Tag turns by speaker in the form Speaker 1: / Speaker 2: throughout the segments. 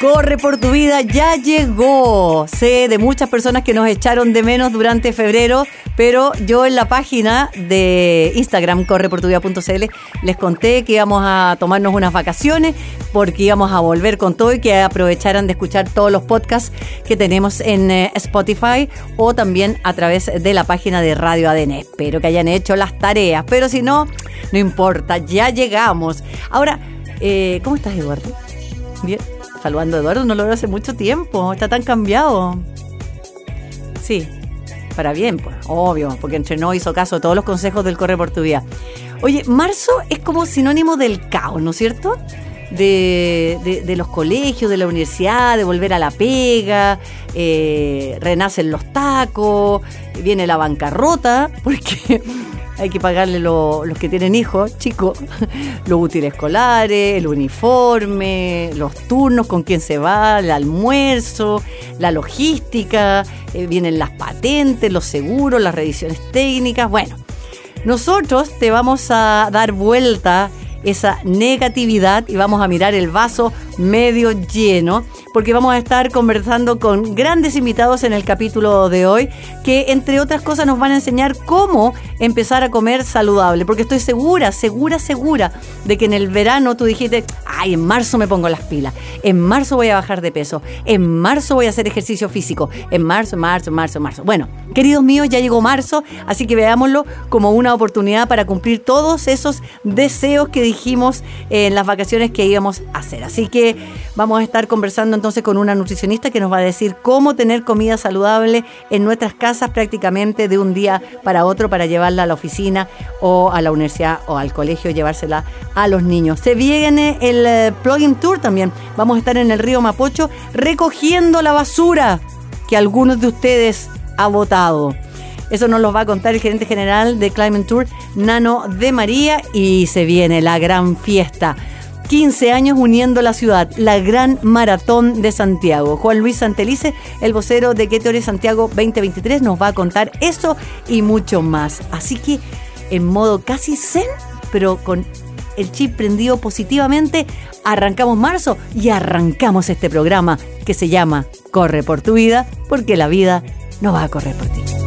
Speaker 1: Corre por tu vida, ya llegó. Sé de muchas personas que nos echaron de menos durante febrero, pero yo en la página de Instagram, correportuvida.cl, les conté que íbamos a tomarnos unas vacaciones porque íbamos a volver con todo y que aprovecharan de escuchar todos los podcasts que tenemos en eh, Spotify o también a través de la página de Radio ADN. Espero que hayan hecho las tareas, pero si no, no importa, ya llegamos. Ahora, eh, ¿cómo estás, Eduardo? Bien saludando Eduardo, no lo veo hace mucho tiempo, está tan cambiado. Sí, para bien, pues, obvio, porque entrenó, hizo caso a todos los consejos del Corre por tu Vida. Oye, marzo es como sinónimo del caos, ¿no es cierto? De, de, los colegios, de la universidad, de volver a la pega, eh, renacen los tacos, viene la bancarrota, porque hay que pagarle los que tienen hijos, chicos, los útiles escolares, el uniforme, los turnos, con quién se va, el almuerzo, la logística, eh, vienen las patentes, los seguros, las revisiones técnicas. Bueno, nosotros te vamos a dar vuelta esa negatividad y vamos a mirar el vaso medio lleno, porque vamos a estar conversando con grandes invitados en el capítulo de hoy, que entre otras cosas nos van a enseñar cómo empezar a comer saludable, porque estoy segura, segura, segura de que en el verano tú dijiste, ay, en marzo me pongo las pilas, en marzo voy a bajar de peso, en marzo voy a hacer ejercicio físico, en marzo, marzo, marzo, marzo. Bueno, queridos míos, ya llegó marzo, así que veámoslo como una oportunidad para cumplir todos esos deseos que dijimos en las vacaciones que íbamos a hacer. Así que vamos a estar conversando entonces con una nutricionista que nos va a decir cómo tener comida saludable en nuestras casas prácticamente de un día para otro para llevarla a la oficina o a la universidad o al colegio, llevársela a los niños. Se viene el eh, plugin tour también. Vamos a estar en el río Mapocho recogiendo la basura que algunos de ustedes ha votado. Eso nos lo va a contar el gerente general de Climate Tour, Nano de María, y se viene la gran fiesta. 15 años uniendo la ciudad, la gran maratón de Santiago. Juan Luis Santelice, el vocero de Qué Santiago 2023, nos va a contar eso y mucho más. Así que en modo casi zen, pero con el chip prendido positivamente, arrancamos marzo y arrancamos este programa que se llama Corre por tu vida, porque la vida no va a correr por ti.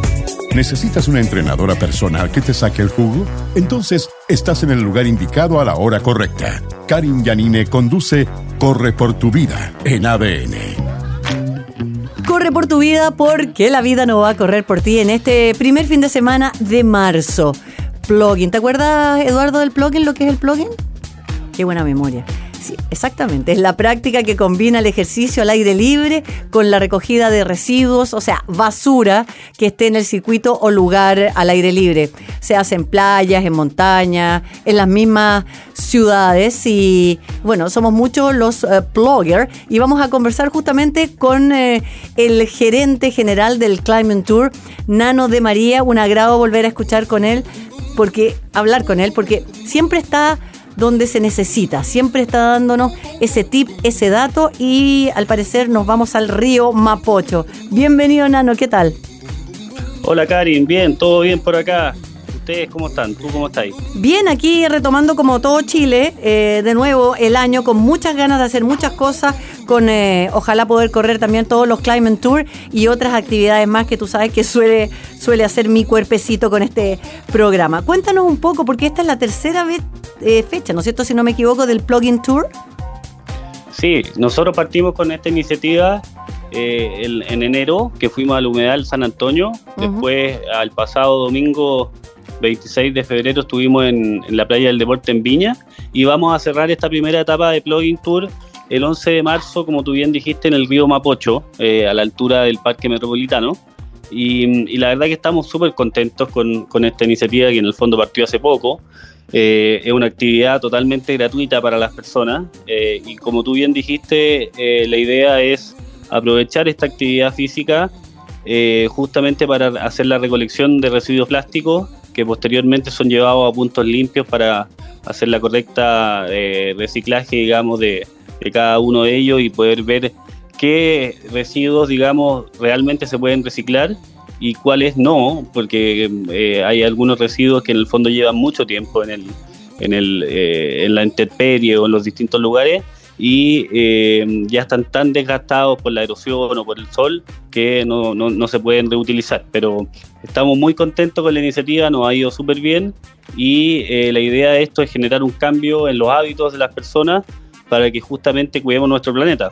Speaker 2: ¿Necesitas una entrenadora personal que te saque el jugo? Entonces estás en el lugar indicado a la hora correcta. Karin Yanine conduce Corre por tu vida en ADN.
Speaker 1: Corre por tu vida porque la vida no va a correr por ti en este primer fin de semana de marzo. Plugin. ¿Te acuerdas, Eduardo, del plugin? ¿Lo que es el plugin? Qué buena memoria exactamente. Es la práctica que combina el ejercicio al aire libre con la recogida de residuos, o sea, basura que esté en el circuito o lugar al aire libre. Se hace en playas, en montañas, en las mismas ciudades. Y bueno, somos muchos los uh, y vamos a conversar justamente con eh, el gerente general del Climate Tour, Nano de María. Un agrado volver a escuchar con él, porque hablar con él, porque siempre está donde se necesita. Siempre está dándonos ese tip, ese dato y al parecer nos vamos al río Mapocho. Bienvenido Nano, ¿qué tal?
Speaker 3: Hola Karin, bien, todo bien por acá. ¿Ustedes cómo están? ¿Tú cómo estás?
Speaker 1: Bien, aquí retomando como todo Chile, eh, de nuevo el año con muchas ganas de hacer muchas cosas, con eh, ojalá poder correr también todos los Climate Tour y otras actividades más que tú sabes que suele, suele hacer mi cuerpecito con este programa. Cuéntanos un poco, porque esta es la tercera vez, eh, fecha, ¿no es cierto? Si no me equivoco, del Plugin Tour.
Speaker 3: Sí, nosotros partimos con esta iniciativa en enero, que fuimos al Humedal San Antonio, después al pasado domingo 26 de febrero estuvimos en, la playa del deporte en Viña y vamos a cerrar esta primera etapa de Plugin Tour el 11 de marzo, como tú bien dijiste, en el río Mapocho, eh, a la altura del Parque Metropolitano. Y, la verdad que estamos súper contentos con, esta iniciativa que en el fondo partió hace poco. Eh, es una actividad totalmente gratuita para las personas eh, y como tú bien dijiste, eh, la idea es aprovechar esta actividad física justamente para hacer la recolección de residuos plásticos que posteriormente son llevados a puntos limpios para hacer la correcta reciclaje, digamos, de, de cada uno de ellos y poder ver qué residuos, digamos, realmente se pueden reciclar y cuáles no, porque eh, hay algunos residuos que en el fondo llevan mucho tiempo en, el, en, el, eh, en la intemperie o en los distintos lugares y eh, ya están tan desgastados por la erosión o por el sol que no, no, no, se pueden reutilizar. Pero estamos muy contentos con la iniciativa, nos ha ido súper bien y la idea de esto es generar un cambio en los hábitos de las personas para que justamente cuidemos nuestro planeta.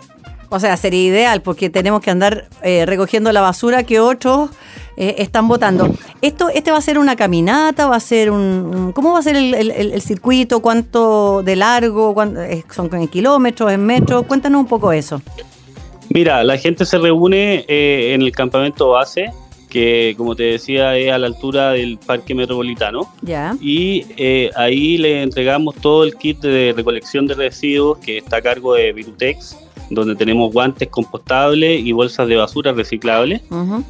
Speaker 1: O sea, sería ideal porque tenemos que andar recogiendo la basura que otros eh, están votando. Esto, ¿Este va a ser una caminata? ¿Va a ser un, ¿Cómo va a ser el, circuito? ¿Cuánto de largo? ¿Son en kilómetros, en metros? Cuéntanos un poco eso.
Speaker 3: Mira, la gente se reúne eh, en el campamento base, que como te decía es a la altura del Parque Metropolitano.
Speaker 1: Ya.
Speaker 3: Y eh, ahí le entregamos todo el kit de recolección de residuos que está a cargo de Virutex donde tenemos guantes compostables y bolsas de basura reciclables.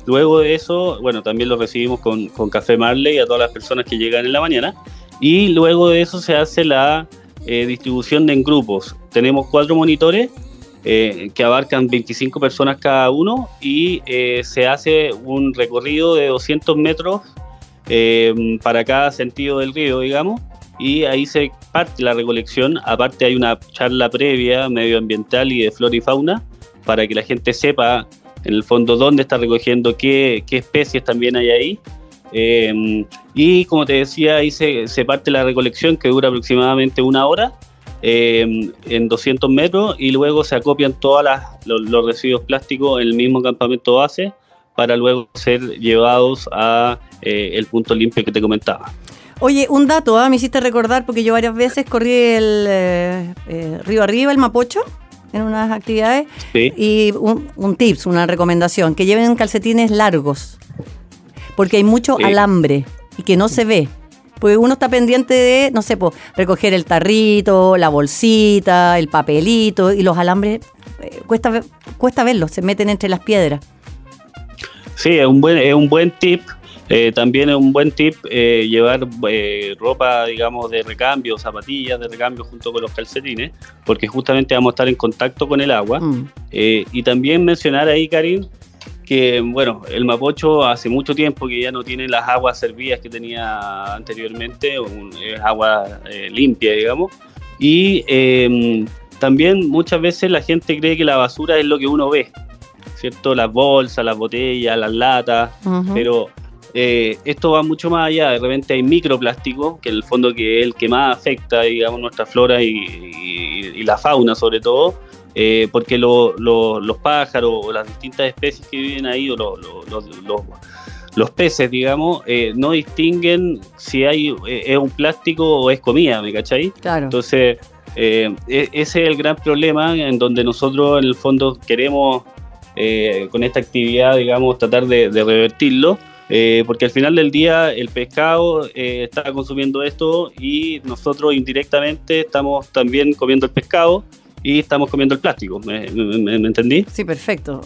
Speaker 3: Luego de eso, bueno, también lo recibimos con, Café Marley a todas las personas que llegan en la mañana. Y luego de eso se hace la eh, distribución en grupos. Tenemos cuatro monitores eh, que abarcan 25 personas cada uno y eh, se hace un recorrido de 200 metros para cada sentido del río, digamos y ahí se parte la recolección. Aparte hay una charla previa medioambiental y de flora y fauna para que la gente sepa en el fondo dónde está recogiendo, qué, qué especies también hay ahí. Em, y como te decía, ahí se, parte la recolección que dura aproximadamente una hora em, en 200 metros y luego se acopian todos los, residuos plásticos en el mismo campamento base para luego ser llevados a eh, el punto limpio que te comentaba.
Speaker 1: Oye, un dato, ¿ah? me hiciste recordar porque yo varias veces corrí el eh, eh, río arriba, el Mapocho, en unas actividades. Y un, tips, una recomendación, que lleven calcetines largos, porque hay mucho alambre y que no se ve. Porque uno está pendiente de, no sé, pues, recoger el tarrito, la bolsita, el papelito, y los alambres, eh, cuesta, cuesta verlos, se meten entre las piedras.
Speaker 3: Sí, es un buen, es un buen tip eh, también es un buen tip eh, llevar eh, ropa, digamos, de recambio, zapatillas de recambio junto con los calcetines, porque justamente vamos a estar en contacto con el agua. Mm. y también mencionar ahí, Karim, que bueno, el Mapocho hace mucho tiempo que ya no tiene las aguas servidas que tenía anteriormente, es agua limpia, digamos. Y em, también muchas veces la gente cree que la basura es lo que uno ve, ¿cierto? Las bolsas, las botellas, las latas, pero eh, esto va mucho más allá, de repente hay microplástico, que en el fondo que es el que más afecta, digamos, nuestra flora y, la fauna sobre todo, eh, porque los pájaros o las distintas especies que viven ahí, o los, peces, digamos, eh, no distinguen si hay es un plástico o es comida, ¿me cachai?
Speaker 1: Claro.
Speaker 3: Entonces, e, ese es el gran problema en donde nosotros en el fondo queremos, con esta actividad, digamos, tratar de revertirlo eh, porque al final del día el pescado eh, está consumiendo esto y nosotros indirectamente estamos también comiendo el pescado y estamos comiendo el plástico. ¿Me, entendí?
Speaker 1: Sí, perfecto.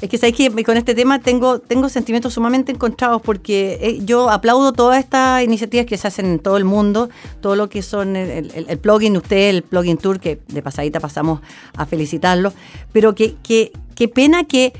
Speaker 1: Es que sabéis que con este tema tengo, tengo sentimientos sumamente encontrados porque eh, yo aplaudo todas estas iniciativas que se hacen en todo el mundo, todo lo que son el, el, plugin usted, el plugin tour, que de pasadita pasamos a felicitarlo, pero que, que, qué pena que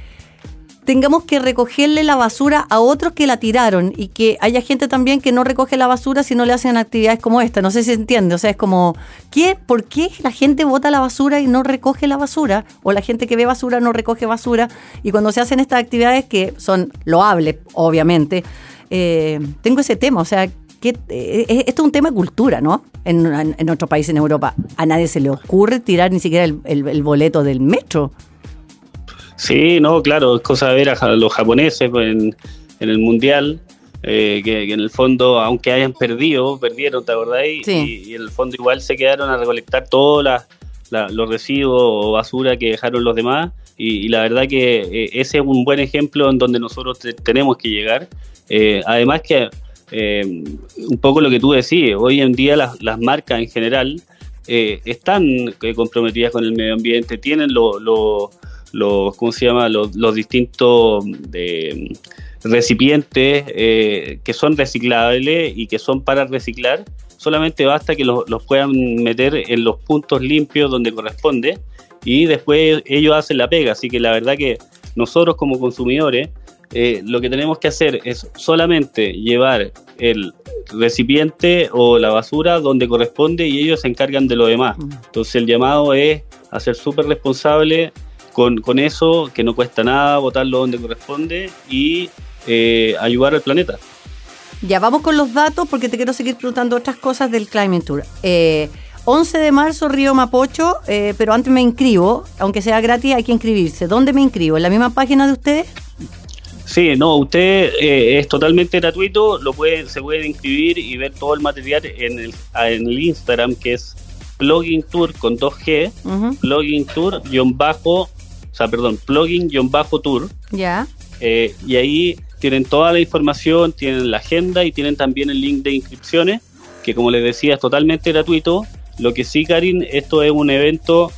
Speaker 1: tengamos que recogerle la basura a otros que la tiraron y que haya gente también que no recoge la basura si no le hacen actividades como esta. No sé si se entiende. O sea, es como, ¿qué? ¿por qué la gente bota la basura y no recoge la basura? O la gente que ve basura no recoge basura. Y cuando se hacen estas actividades que son loables, obviamente, eh, tengo ese tema. O sea, que eh, esto es un tema de cultura, ¿no? En, en, nuestro país, en Europa, a nadie se le ocurre tirar ni siquiera el boleto del metro.
Speaker 3: Sí, no, claro, es cosa de ver a los japoneses en, el mundial, eh, que, en el fondo, aunque hayan perdido, perdieron, ¿te acordáis? Y, en el fondo igual se quedaron a recolectar todos los residuos o basura que dejaron los demás. Y, la verdad que eh, ese es un buen ejemplo en donde nosotros tenemos que llegar. Eh, además que un poco lo que tú decís, hoy en día las, las marcas en general están comprometidas con el medio ambiente, tienen los, ¿cómo se llama? Los, los distintos de, recipientes que son reciclables y que son para reciclar solamente basta que los, puedan meter en los puntos limpios donde corresponde y después ellos hacen la pega. Así que la verdad que nosotros como consumidores eh, lo que tenemos que hacer es solamente llevar el recipiente o la basura donde corresponde y ellos se encargan de lo demás. Mm. Entonces el llamado es a ser súper responsable con, con, eso, que no cuesta nada, botarlo donde corresponde y eh, ayudar al planeta.
Speaker 1: Ya, vamos con los datos porque te quiero seguir preguntando otras cosas del Climate Tour. 11 eh, de marzo, Río Mapocho, eh, pero antes me inscribo, aunque sea gratis, hay que inscribirse. ¿Dónde me inscribo? ¿En la misma página de ustedes?
Speaker 3: Sí, no, usted eh, es totalmente gratuito, lo puede, se puede inscribir y ver todo el material en el, en el Instagram que es Plugin Tour con 2G, Plugin Tour, bajo, o sea, perdón, Plugin-Tour.
Speaker 1: Ya.
Speaker 3: y ahí tienen toda la información, tienen la agenda y tienen también el link de inscripciones, que como les decía es totalmente gratuito. Lo que sí, Karin, esto es un evento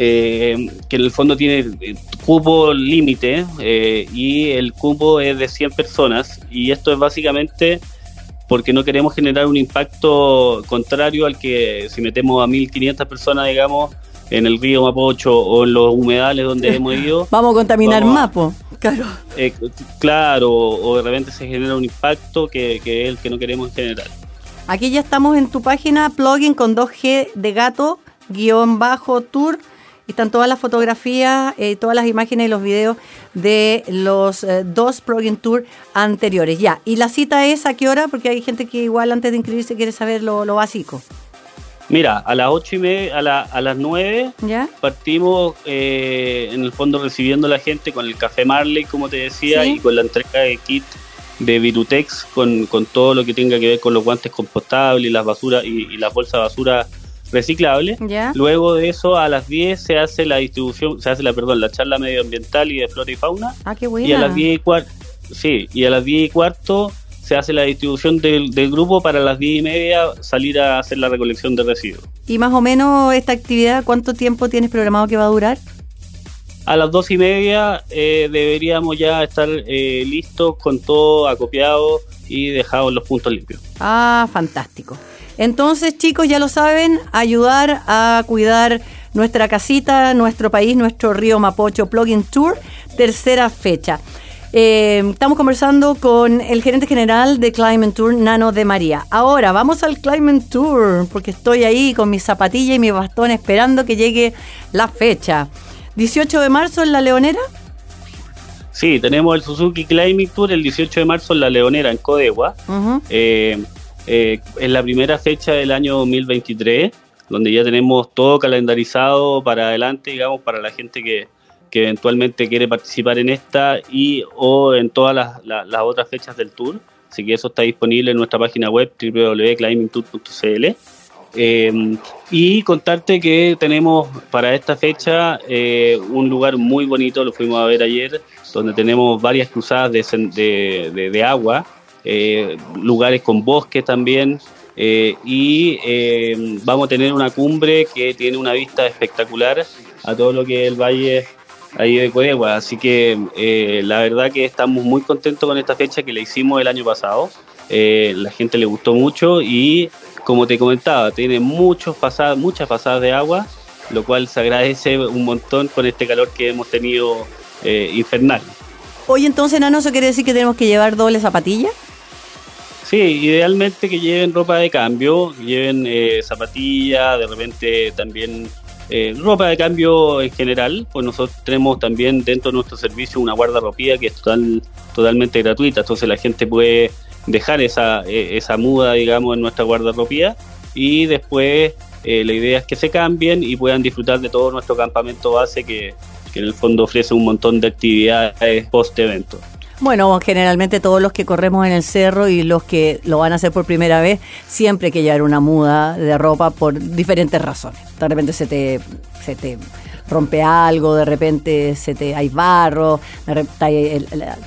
Speaker 3: eh, que en el fondo tiene eh, cupo límite eh, y el cupo es de 100 personas y esto es básicamente porque no queremos generar un impacto contrario al que si metemos a 1.500 personas, digamos, en el río Mapocho o en los humedales donde hemos ido.
Speaker 1: Vamos a contaminar Mapo. Claro.
Speaker 3: Eh, claro, o de repente se genera un impacto que, es el que no queremos generar.
Speaker 1: Aquí ya estamos en tu página, plugin con 2G de gato, guion bajo tour. Están todas las fotografías, eh, todas las imágenes y los videos de los eh, dos plugin tour anteriores. Ya, ¿y la cita es a qué hora? Porque hay gente que igual antes de inscribirse quiere saber lo, lo básico.
Speaker 3: Mira, a las ocho y media, a, a las nueve partimos eh, en el fondo recibiendo a la gente con el café Marley, como te decía, y con la entrega de kit de Virutex con, con, todo lo que tenga que ver con los guantes compostables y las basuras y, las bolsas de basura reciclables. Luego de eso, a las 10 se hace la distribución, se hace la, perdón, la charla medioambiental y de flora y fauna.
Speaker 1: Ah, qué buena.
Speaker 3: Y a las 10 y cuarto, sí, y a las 10 y cuarto se hace la distribución del, grupo para las 10 y media salir a hacer la recolección de residuos.
Speaker 1: ¿Y más o menos esta actividad cuánto tiempo tienes programado que va a durar?
Speaker 3: A las dos y media eh, deberíamos ya estar eh, listos con todo acopiado y dejado en los puntos limpios.
Speaker 1: Ah, fantástico. Entonces, chicos, ya lo saben, ayudar a cuidar nuestra casita, nuestro país, nuestro río Mapocho Plugin Tour, tercera fecha. Eh, estamos conversando con el gerente general de Climate Tour, Nano de María. Ahora, vamos al Climate Tour, porque estoy ahí con mi zapatilla y mi bastón esperando que llegue la fecha. 18 de marzo en La Leonera.
Speaker 3: Sí, tenemos el Suzuki Climate Tour el 18 de marzo en La Leonera, en Codegua. Eh, eh, es la primera fecha del año 2023, donde ya tenemos todo calendarizado para adelante, digamos, para la gente que, que eventualmente quiere participar en esta y o en todas las, otras fechas del tour. Así que eso está disponible en nuestra página web www.climbingtour.cl. Eh, y contarte que tenemos para esta fecha eh, un lugar muy bonito, lo fuimos a ver ayer, donde tenemos varias cruzadas de, agua, eh, lugares con bosques también, y vamos a tener una cumbre que tiene una vista espectacular a todo lo que es el valle ahí de Codegua. Así que eh, la verdad que estamos muy contentos con esta fecha que le hicimos el año pasado. Eh, la gente le gustó mucho y como te comentaba, tiene muchos pasadas, muchas pasadas de agua, lo cual se agradece un montón con este calor que hemos tenido eh, infernal.
Speaker 1: Oye, entonces, Nano, ¿eso quiere decir que tenemos que llevar doble zapatilla?
Speaker 3: Sí, idealmente que lleven ropa de cambio, lleven zapatillas, de repente también eh, ropa de cambio en general, pues nosotros tenemos también dentro de nuestro servicio una guardarropía que es total, totalmente gratuita, entonces la gente puede dejar esa, eh, esa muda, digamos, en nuestra guardarropía y después eh, la idea es que se cambien y puedan disfrutar de todo nuestro campamento base que, en el fondo ofrece un montón de actividades post-evento.
Speaker 1: Bueno, generalmente todos los que corremos en el cerro y los que lo van a hacer por primera vez, siempre hay que llevar una muda de ropa por diferentes razones. De repente se te, se te rompe algo, de repente se te, hay barro,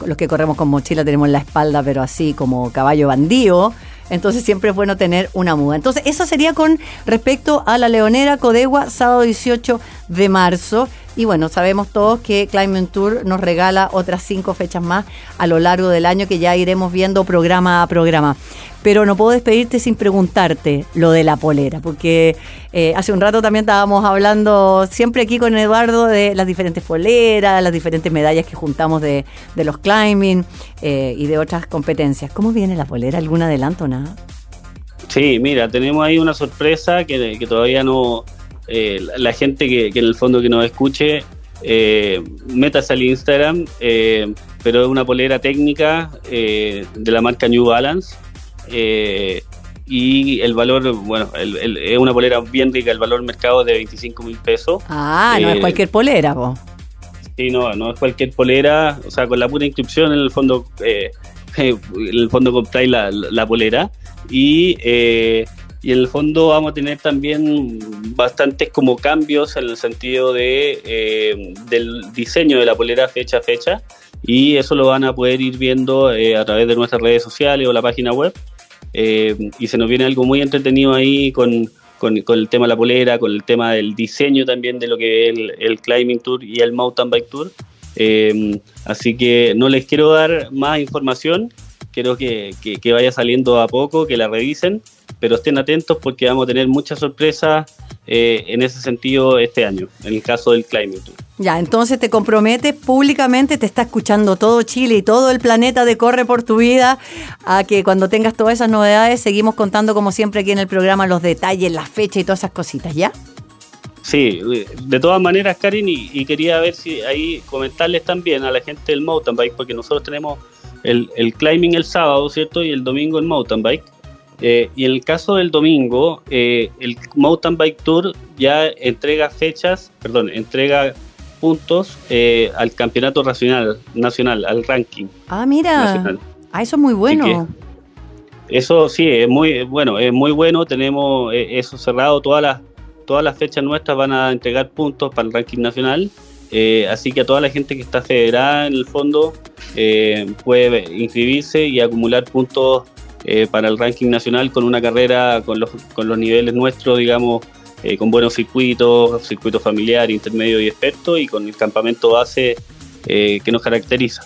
Speaker 1: los que corremos con mochila tenemos la espalda, pero así como caballo bandido. Entonces siempre es bueno tener una muda. Entonces eso sería con respecto a la Leonera Codegua, sábado 18 de marzo. Y bueno, sabemos todos que Climate Tour nos regala otras cinco fechas más a lo largo del año que ya iremos viendo programa a programa. Pero no puedo despedirte sin preguntarte lo de la polera, porque eh, hace un rato también estábamos hablando siempre aquí con Eduardo de las diferentes poleras, las diferentes medallas que juntamos de, los climbing eh, y de otras competencias. ¿Cómo viene la polera? ¿Algún adelanto? Nada.
Speaker 3: Sí, mira, tenemos ahí una sorpresa que, todavía no, eh, la gente que, en el fondo que nos escuche, eh, métase al Instagram, pero es una polera técnica de la marca New Balance. Y el valor, bueno, es una polera bien rica, el valor mercado es de 25 mil pesos.
Speaker 1: Ah, no es cualquier polera, vos.
Speaker 3: Sí, no, no es cualquier polera, o sea, con la pura inscripción en el fondo, en el fondo compráis la, la, polera y y en el fondo vamos a tener también bastantes como cambios en el sentido de eh, del diseño de la polera fecha a fecha y eso lo van a poder ir viendo eh, a través de nuestras redes sociales o la página web eh, y se nos viene algo muy entretenido ahí con, con, el tema de la polera, con el tema del diseño también de lo que es el, Climbing Tour y el Mountain Bike Tour. así que no les quiero dar más información, quiero que, que vaya saliendo a poco, que la revisen pero estén atentos porque vamos a tener muchas sorpresas eh, en ese sentido este año, en el caso del Climate
Speaker 1: Ya, entonces te comprometes públicamente, te está escuchando todo Chile y todo el planeta de Corre por tu vida, a que cuando tengas todas esas novedades seguimos contando como siempre aquí en el programa los detalles, las fechas y todas esas cositas, ¿ya?
Speaker 3: Sí, de todas maneras, Karin, y, quería ver si ahí comentarles también a la gente del mountain bike, porque nosotros tenemos el, el climbing el sábado, ¿cierto? Y el domingo el mountain bike. Eh, y en el caso del domingo, eh, el Mountain Bike Tour ya entrega fechas, perdón, entrega puntos eh, al campeonato nacional, nacional, al ranking.
Speaker 1: Ah, mira. Ah, eso es muy bueno.
Speaker 3: Eso sí, es muy bueno, es muy bueno. Tenemos eso cerrado. Todas las, todas las fechas nuestras van a entregar puntos para el ranking nacional. así que a toda la gente que está federada en el fondo puede inscribirse y acumular puntos eh, para el ranking nacional con una carrera con los, con los niveles nuestros, digamos, eh, con buenos circuitos, circuito familiar, intermedio y experto, y con el campamento base eh, que nos caracteriza.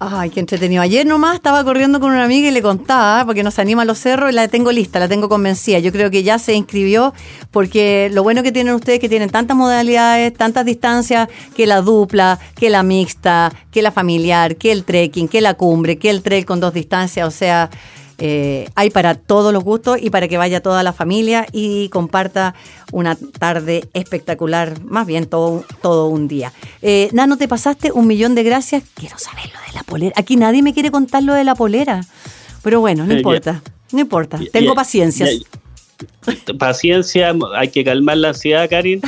Speaker 1: Ay, qué entretenido. Ayer nomás estaba corriendo con una amiga y le contaba, porque nos anima a los cerros, y la tengo lista, la tengo convencida. Yo creo que ya se inscribió, porque lo bueno que tienen ustedes es que tienen tantas modalidades, tantas distancias, que la dupla, que la mixta, que la familiar, que el trekking, que la cumbre, que el trail con dos distancias, o sea, eh, hay para todos los gustos y para que vaya toda la familia y comparta una tarde espectacular, más bien todo, todo un día. Eh, Nano, te pasaste un millón de gracias. Quiero saber lo de la polera. Aquí nadie me quiere contar lo de la polera, pero bueno, no eh, importa, no importa. Tengo paciencia.
Speaker 3: Paciencia, hay que calmar la ansiedad, Karin,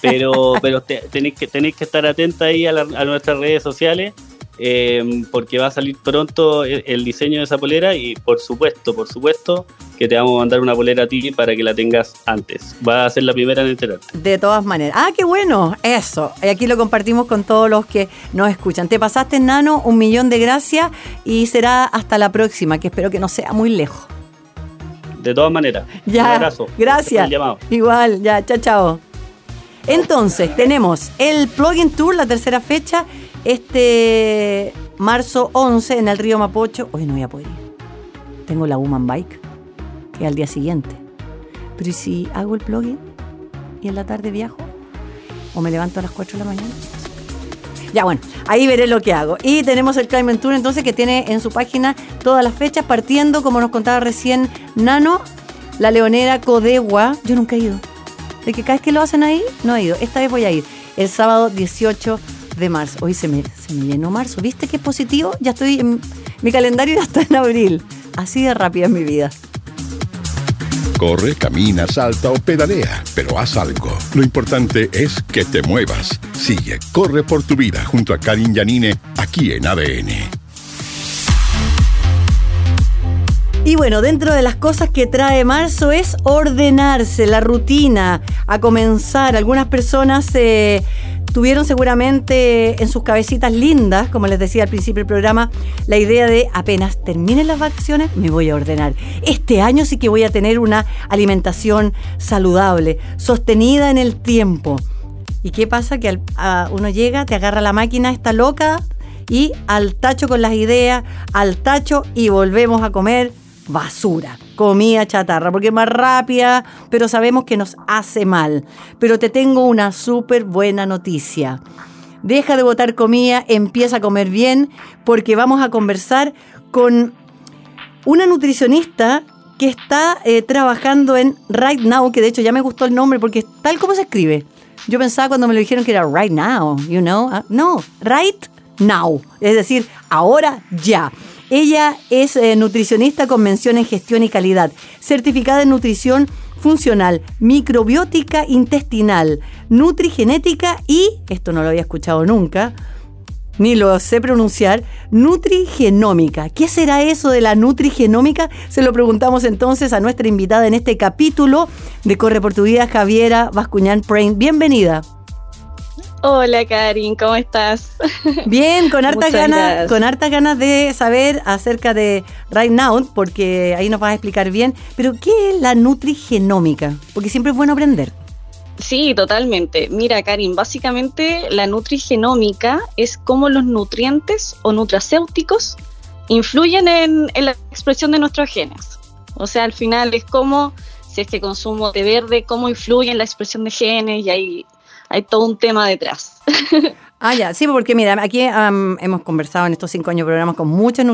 Speaker 3: pero, pero tenéis, que, tenéis que estar atenta ahí a nuestras redes sociales eh, porque va a salir pronto el, diseño de esa polera y por supuesto, por supuesto que te vamos a mandar una polera a ti para que la tengas antes. Va a ser la primera en enterarte.
Speaker 1: De todas maneras. Ah, qué bueno, eso. Y aquí lo compartimos con todos los que nos escuchan. Te pasaste, Nano, un millón de gracias y será hasta la próxima, que espero que no sea muy lejos.
Speaker 3: De todas maneras.
Speaker 1: Ya. Un abrazo. Gracias. Igual, ya, chao, chao. Entonces, tenemos el Plugin Tour, la tercera fecha, este marzo 11 en el río Mapocho. Hoy no voy a poder ir. Tengo la Woman Bike, que es al día siguiente. Pero ¿y si hago el plugin y en la tarde viajo? ¿O me levanto a las 4 de la mañana? Ya bueno, ahí veré lo que hago. Y tenemos el Climate Tour entonces que tiene en su página todas las fechas, partiendo, como nos contaba recién Nano, la leonera Codegua. Yo nunca he ido. De que cada vez que lo hacen ahí, no he ido. Esta vez voy a ir. El sábado 18 de marzo. Hoy se me, se me llenó marzo. ¿Viste qué es positivo? Ya estoy en mi calendario ya está en abril. Así de rápida es mi vida.
Speaker 2: Corre, camina, salta o pedalea, pero haz algo. Lo importante es que te muevas. Sigue, corre por tu vida junto a Karin Yanine aquí en ADN.
Speaker 1: Y bueno, dentro de las cosas que trae marzo es ordenarse, la rutina, a comenzar. Algunas personas eh, tuvieron seguramente en sus cabecitas lindas, como les decía al principio del programa, la idea de apenas terminen las vacaciones, me voy a ordenar. Este año sí que voy a tener una alimentación saludable, sostenida en el tiempo. ¿Y qué pasa? Que uno llega, te agarra la máquina, está loca, y al tacho con las ideas, al tacho y volvemos a comer basura, comida chatarra, porque es más rápida, pero sabemos que nos hace mal. Pero te tengo una súper buena noticia. Deja de botar comida, empieza a comer bien, porque vamos a conversar con una nutricionista que está eh, trabajando en Right Now, que de hecho ya me gustó el nombre porque tal como se escribe. Yo pensaba cuando me lo dijeron que era Right Now, you know. Ah, no, Right Now, es decir, ahora ya. Ella es eh, nutricionista con mención en gestión y calidad, certificada en nutrición funcional, microbiótica intestinal, nutrigenética y, esto no lo había escuchado nunca, ni lo sé pronunciar, nutrigenómica. ¿Qué será eso de la nutrigenómica? Se lo preguntamos entonces a nuestra invitada en este capítulo de Corre por tu Vida, Javiera Bascuñán Prain. Bienvenida.
Speaker 4: Hola Karin, ¿cómo estás?
Speaker 1: Bien, con hartas ganas, con hartas ganas de saber acerca de Right Now, porque ahí nos vas a explicar bien. Pero ¿qué es la nutrigenómica? Porque siempre es bueno aprender.
Speaker 4: Sí, totalmente. Mira, Karin, básicamente la nutrigenómica es cómo los nutrientes o nutracéuticos influyen en, en la expresión de nuestros genes. O sea, al final es como si es que consumo de verde, cómo influye en la expresión de genes y ahí hay todo un tema detrás.
Speaker 1: Ah, ya, sí, porque mira, aquí hemos conversado en estos cinco años de programas con muchos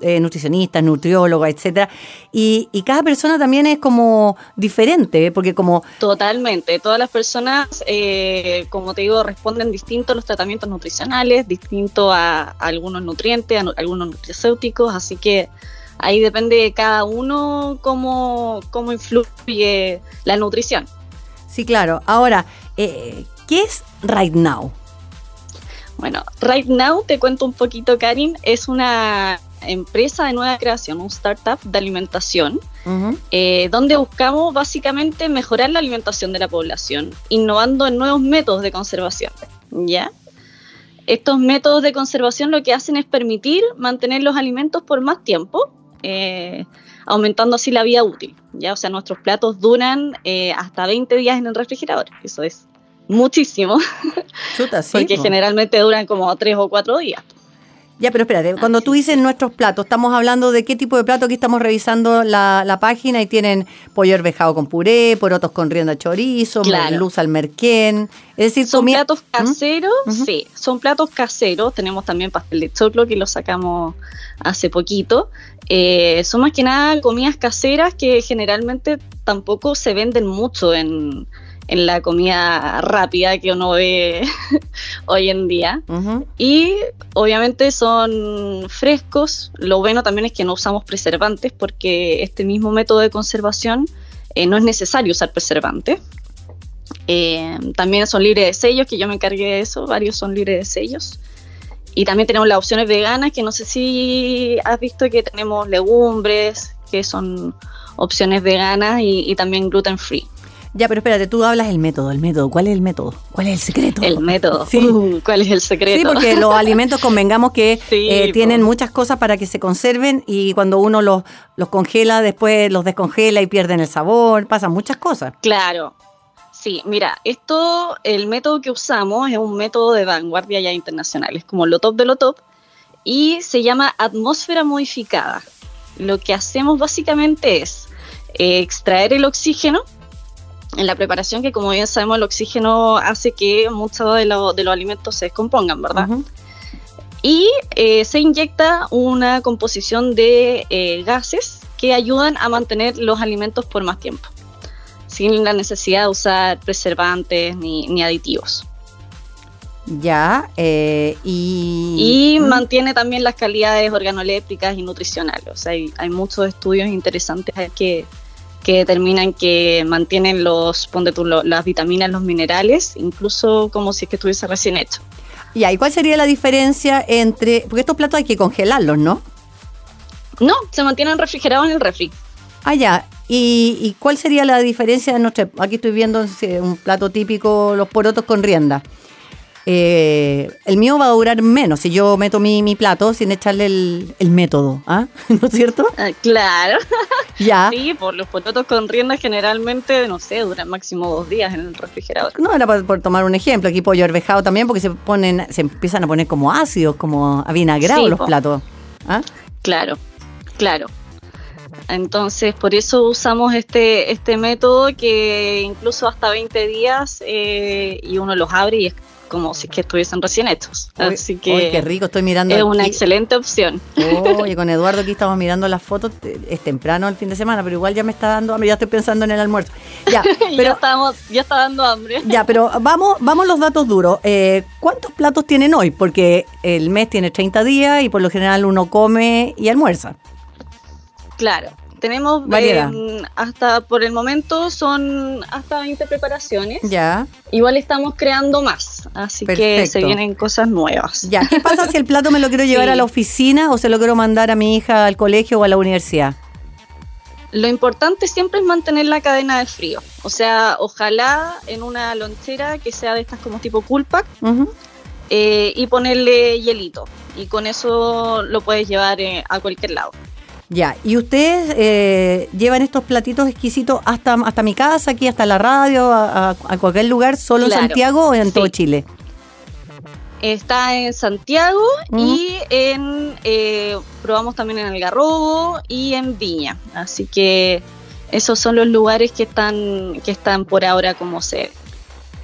Speaker 1: eh, nutricionistas, nutriólogos, etcétera, y, cada persona también es como diferente, porque como...
Speaker 4: Totalmente, todas las personas, eh, como te digo, responden distinto a los tratamientos nutricionales, distinto a, algunos nutrientes, a, algunos nutracéuticos, así que ahí depende de cada uno cómo, cómo influye la nutrición.
Speaker 1: Sí, claro. Ahora, eh, ¿qué es Right Now?
Speaker 4: Bueno, Right Now, te cuento un poquito, Karin, es una empresa de nueva creación, un startup de alimentación, eh, donde buscamos básicamente mejorar la alimentación de la población, innovando en nuevos métodos de conservación. ¿Ya? Estos métodos de conservación lo que hacen es permitir mantener los alimentos por más tiempo, eh, aumentando así la vida útil. ¿ya? O sea, nuestros platos duran eh, hasta 20 días en el refrigerador. Eso es muchísimo. Chuta, sí, porque generalmente duran como 3 o 4 días.
Speaker 1: Ya, pero espérate, cuando tú dices nuestros platos, estamos hablando de qué tipo de plato aquí estamos revisando la, página y tienen pollo hervejado con puré, porotos con rienda chorizo, luz al merquén. Es decir,
Speaker 4: son platos ¿Mm? caseros, sí, son platos caseros. Tenemos también pastel de choclo que lo sacamos hace poquito. Eh, son más que nada comidas caseras que generalmente tampoco se venden mucho en, en la comida rápida que uno ve hoy en día. Y obviamente son frescos. Lo bueno también es que no usamos preservantes porque este mismo método de conservación eh, no es necesario usar preservantes. Eh, también son libres de sellos, que yo me encargué de eso, varios son libres de sellos. Y también tenemos las opciones veganas, que no sé si has visto que tenemos legumbres, que son opciones veganas y también gluten free.
Speaker 1: Ya, pero espérate, tú hablas el método, el método. ¿Cuál es el método? ¿Cuál es el secreto?
Speaker 4: El método. Sí. Uh, ¿Cuál es el secreto?
Speaker 1: Sí, porque los alimentos convengamos que eh, tienen muchas cosas para que se conserven y cuando uno los, los congela, después los descongela y pierden el sabor, pasan muchas cosas.
Speaker 4: Claro. Sí, mira, esto, el método que usamos es un método de vanguardia ya internacional, es como lo top de lo top y se llama atmósfera modificada. Lo que hacemos básicamente es eh, extraer el oxígeno en la preparación, que como bien sabemos el oxígeno hace que muchos de, los alimentos se descompongan, ¿verdad? Y eh, se inyecta una composición de eh, gases que ayudan a mantener los alimentos por más tiempo, sin la necesidad de usar preservantes ni, aditivos.
Speaker 1: Ya, eh,
Speaker 4: y... Y mantiene también las calidades organolépticas y nutricionales. O sea, hay, hay muchos estudios interesantes que, que determinan que mantienen los, ponte tú, las vitaminas, los minerales, incluso como si es que estuviese recién hecho.
Speaker 1: ¿y cuál sería la diferencia entre, porque estos platos hay que congelarlos, ¿no?
Speaker 4: No, se mantienen refrigerados en el refri.
Speaker 1: Ah, ya. ¿Y, cuál sería la diferencia? No sé, aquí estoy viendo un plato típico, los porotos con rienda. Eh, el mío va a durar menos si yo meto mi, mi plato sin echarle el, método, ¿ah? ¿no es cierto?
Speaker 4: Ah, claro.
Speaker 1: Ya.
Speaker 4: Sí, por los porotos con rienda generalmente, no sé, duran máximo dos días en el refrigerador.
Speaker 1: No, era por, tomar un ejemplo. Aquí pollo arvejado también porque se ponen, se empiezan a poner como ácidos, como avinagrados los platos. ¿ah?
Speaker 4: Claro, claro. Entonces, por eso usamos este, este método que incluso hasta 20 días eh, y uno los abre y es como si que estuviesen recién hechos. Así que
Speaker 1: qué rico, estoy mirando.
Speaker 4: Es una excelente opción.
Speaker 1: Oye, con Eduardo aquí estamos mirando las fotos, es temprano el fin de semana, pero igual ya me está dando hambre, ya estoy pensando en el almuerzo.
Speaker 4: Ya, pero ya, estamos, ya está dando hambre.
Speaker 1: Ya, pero vamos, vamos los datos duros. Eh, ¿Cuántos platos tienen hoy? Porque el mes tiene 30 días y por lo general uno come y almuerza.
Speaker 4: Claro. Tenemos eh, hasta por el momento son hasta 20 preparaciones.
Speaker 1: Ya.
Speaker 4: Igual estamos creando más, así que se vienen cosas nuevas.
Speaker 1: Ya, ¿qué pasa si el plato me lo quiero llevar a la oficina o se lo quiero mandar a mi hija al colegio o a la universidad?
Speaker 4: Lo importante siempre es mantener la cadena de frío. O sea, ojalá en una lonchera que sea de estas como tipo cool pack eh, y ponerle hielito. Y con eso lo puedes llevar eh, a cualquier lado.
Speaker 1: Ya, y ustedes eh, llevan estos platitos exquisitos hasta, hasta mi casa, aquí, hasta la radio, a, cualquier lugar, solo en Santiago o en todo Chile.
Speaker 4: Está en Santiago y en eh, probamos también en Algarrobo y en Viña. Así que esos son los lugares que están, que están por ahora como sede.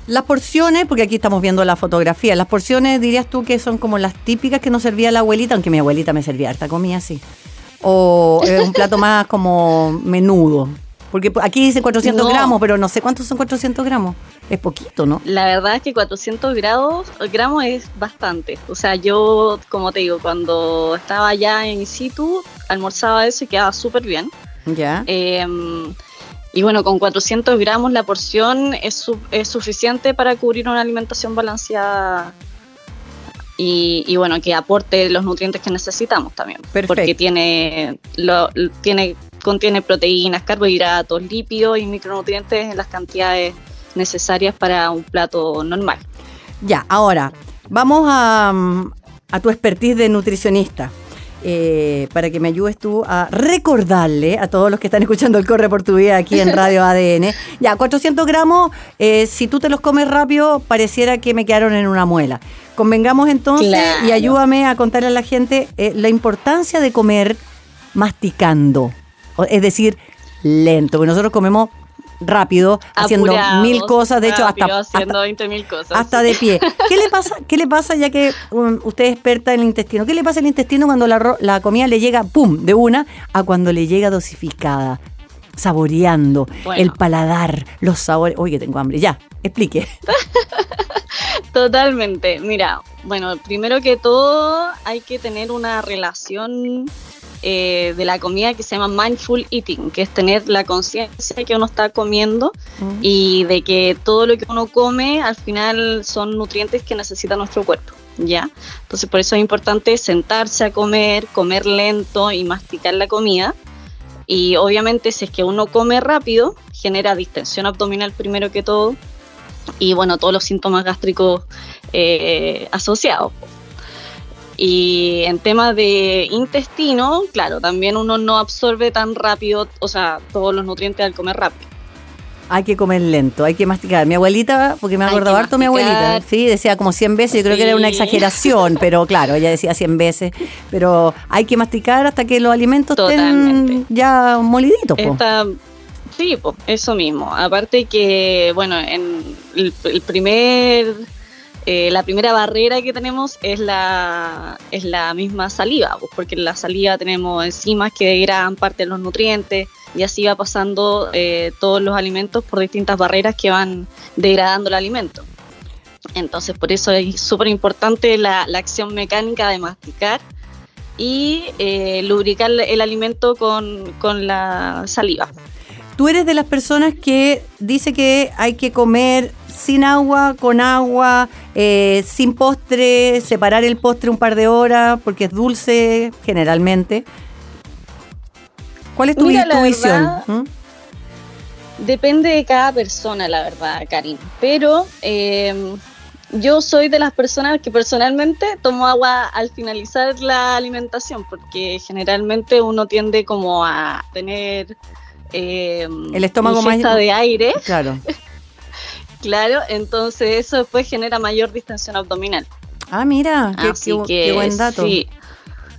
Speaker 1: Las porciones, porque aquí estamos viendo la fotografía, las porciones dirías tú que son como las típicas que nos servía la abuelita, aunque mi abuelita me servía harta comida así o es un plato más como menudo? Porque aquí dice 400 gramos, pero no sé cuántos son 400 gramos. Es poquito, ¿no?
Speaker 4: La verdad es que 400 grados, gramos es bastante. O sea, yo, como te digo, cuando estaba allá en situ, almorzaba eso y quedaba súper bien.
Speaker 1: Ya.
Speaker 4: Em, y bueno, con 400 gramos la porción es, es suficiente para cubrir una alimentación balanceada y, bueno, que aporte los nutrientes que necesitamos también. Porque tiene, lo, tiene, contiene proteínas, carbohidratos, lípidos y micronutrientes en las cantidades necesarias para un plato normal.
Speaker 1: Ya, ahora, vamos a, a tu expertise de nutricionista. Eh, para que me ayudes tú a recordarle a todos los que están escuchando el Corre por tu Vida aquí en Radio ADN. Ya, 400 gramos, eh, si tú te los comes rápido, pareciera que me quedaron en una muela. Convengamos entonces y ayúdame a contarle a la gente eh, la importancia de comer masticando, es decir, lento, porque nosotros comemos rápido, haciendo mil cosas, de hecho hasta,
Speaker 4: haciendo mil cosas,
Speaker 1: hasta de pie. ¿Qué le pasa? ¿Qué le pasa ya que um, usted es experta en el intestino? ¿Qué le pasa al intestino cuando la, la comida le llega pum de una a cuando le llega dosificada? saboreando el paladar, los sabores. Oye, tengo hambre. Ya, explique.
Speaker 4: Totalmente. Mira, bueno, primero que todo hay que tener una relación eh, de la comida que se llama mindful eating, que es tener la conciencia que uno está comiendo mm. y de que todo lo que uno come al final son nutrientes que necesita nuestro cuerpo. ¿Ya? Entonces por eso es importante sentarse a comer, comer lento y masticar la comida. Y obviamente si es que uno come rápido, genera distensión abdominal primero que todo y bueno, todos los síntomas gástricos eh, asociados. Y en temas de intestino, claro, también uno no absorbe tan rápido, o sea, todos los nutrientes al comer rápido.
Speaker 1: Hay que comer lento, hay que masticar. Mi abuelita, porque me acuerdo harto mi abuelita, sí, decía como 100 veces, yo creo que era una exageración, pero claro, ella decía 100 veces, pero hay que masticar hasta que los alimentos estén ya moliditos.
Speaker 4: sí, pues, eso mismo. Aparte que, bueno, en el primer eh, la primera barrera que tenemos es la, es la misma saliva, pues, porque en la saliva tenemos enzimas que degradan parte de los nutrientes y así va pasando eh, todos los alimentos por distintas barreras que van degradando el alimento. Entonces por eso es súper importante la, acción mecánica de masticar y eh, lubricar el alimento con, con la saliva.
Speaker 1: Tú eres de las personas que dice que hay que comer sin agua, con agua, eh, sin postre, separar el postre un par de horas porque es dulce generalmente. ¿Cuál es tu,
Speaker 4: Mira,
Speaker 1: visión?
Speaker 4: verdad,
Speaker 1: ¿Mm?
Speaker 4: Depende de cada persona, la verdad, Karin. Pero eh, yo soy de las personas que personalmente tomo agua al finalizar la alimentación, porque generalmente uno tiende como a tener eh,
Speaker 1: El estómago más-
Speaker 4: de aire,
Speaker 1: Claro.
Speaker 4: claro, entonces eso después genera mayor distensión abdominal.
Speaker 1: Ah, mira, qué,
Speaker 4: Así
Speaker 1: qué-
Speaker 4: que
Speaker 1: qué buen dato.
Speaker 4: sí,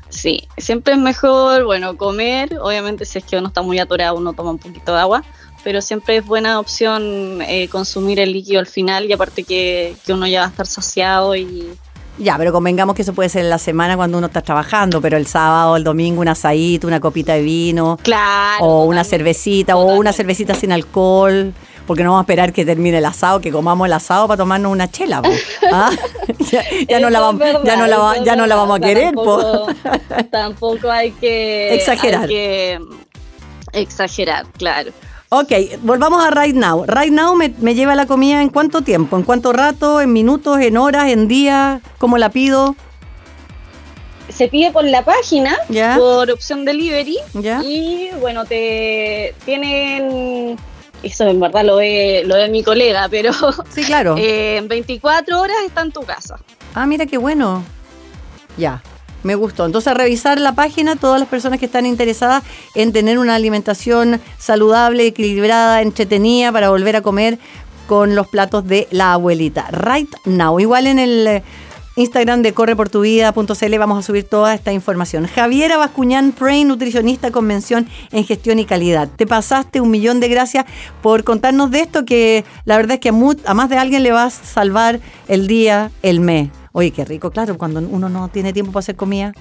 Speaker 4: sí, siempre es mejor, bueno, comer, obviamente si es que uno está muy atorado uno toma un poquito de agua, pero siempre es buena opción eh, consumir el líquido al final y aparte que, que uno ya va a estar saciado y
Speaker 1: Ya, pero convengamos que eso puede ser en la semana cuando uno está trabajando, pero el sábado, el domingo, un asadito, una copita de vino,
Speaker 4: claro.
Speaker 1: o una
Speaker 4: totalmente.
Speaker 1: cervecita, o una cervecita sin alcohol, porque no vamos a esperar que termine el asado, que comamos el asado para tomarnos una chela. ¿Ah? ya, ya no la vamos,
Speaker 4: es verdad,
Speaker 1: ya no la, va-
Speaker 4: eso es
Speaker 1: ya no la
Speaker 4: verdad.
Speaker 1: vamos a querer, po.
Speaker 4: tampoco, hay que
Speaker 1: Exagerar.
Speaker 4: hay que exagerar, claro.
Speaker 1: Ok, volvamos a Right Now. Right Now me, me lleva la comida en cuánto tiempo, en cuánto rato, en minutos, en horas, en días, cómo la pido,
Speaker 4: Se pide por la página, por opción delivery, y bueno, te tienen, eso en verdad lo ve, lo ve mi colega, pero
Speaker 1: Sí, claro.
Speaker 4: eh, en 24 horas está en tu casa.
Speaker 1: Ah, mira qué bueno. Ya, me gustó. Entonces, a revisar la página, todas las personas que están interesadas en tener una alimentación saludable, equilibrada, entretenida para volver a comer con los platos de la abuelita. Right now. Igual en el eh, Instagram de correportuvida.cl vamos a subir toda esta información. Javiera Bascuñán Prain, nutricionista con mención en gestión y calidad. Te pasaste un millón de gracias por contarnos de esto que la verdad es que a, a más de alguien le va a salvar el día, el mes. Oye, qué rico, claro, cuando uno no tiene tiempo para hacer comida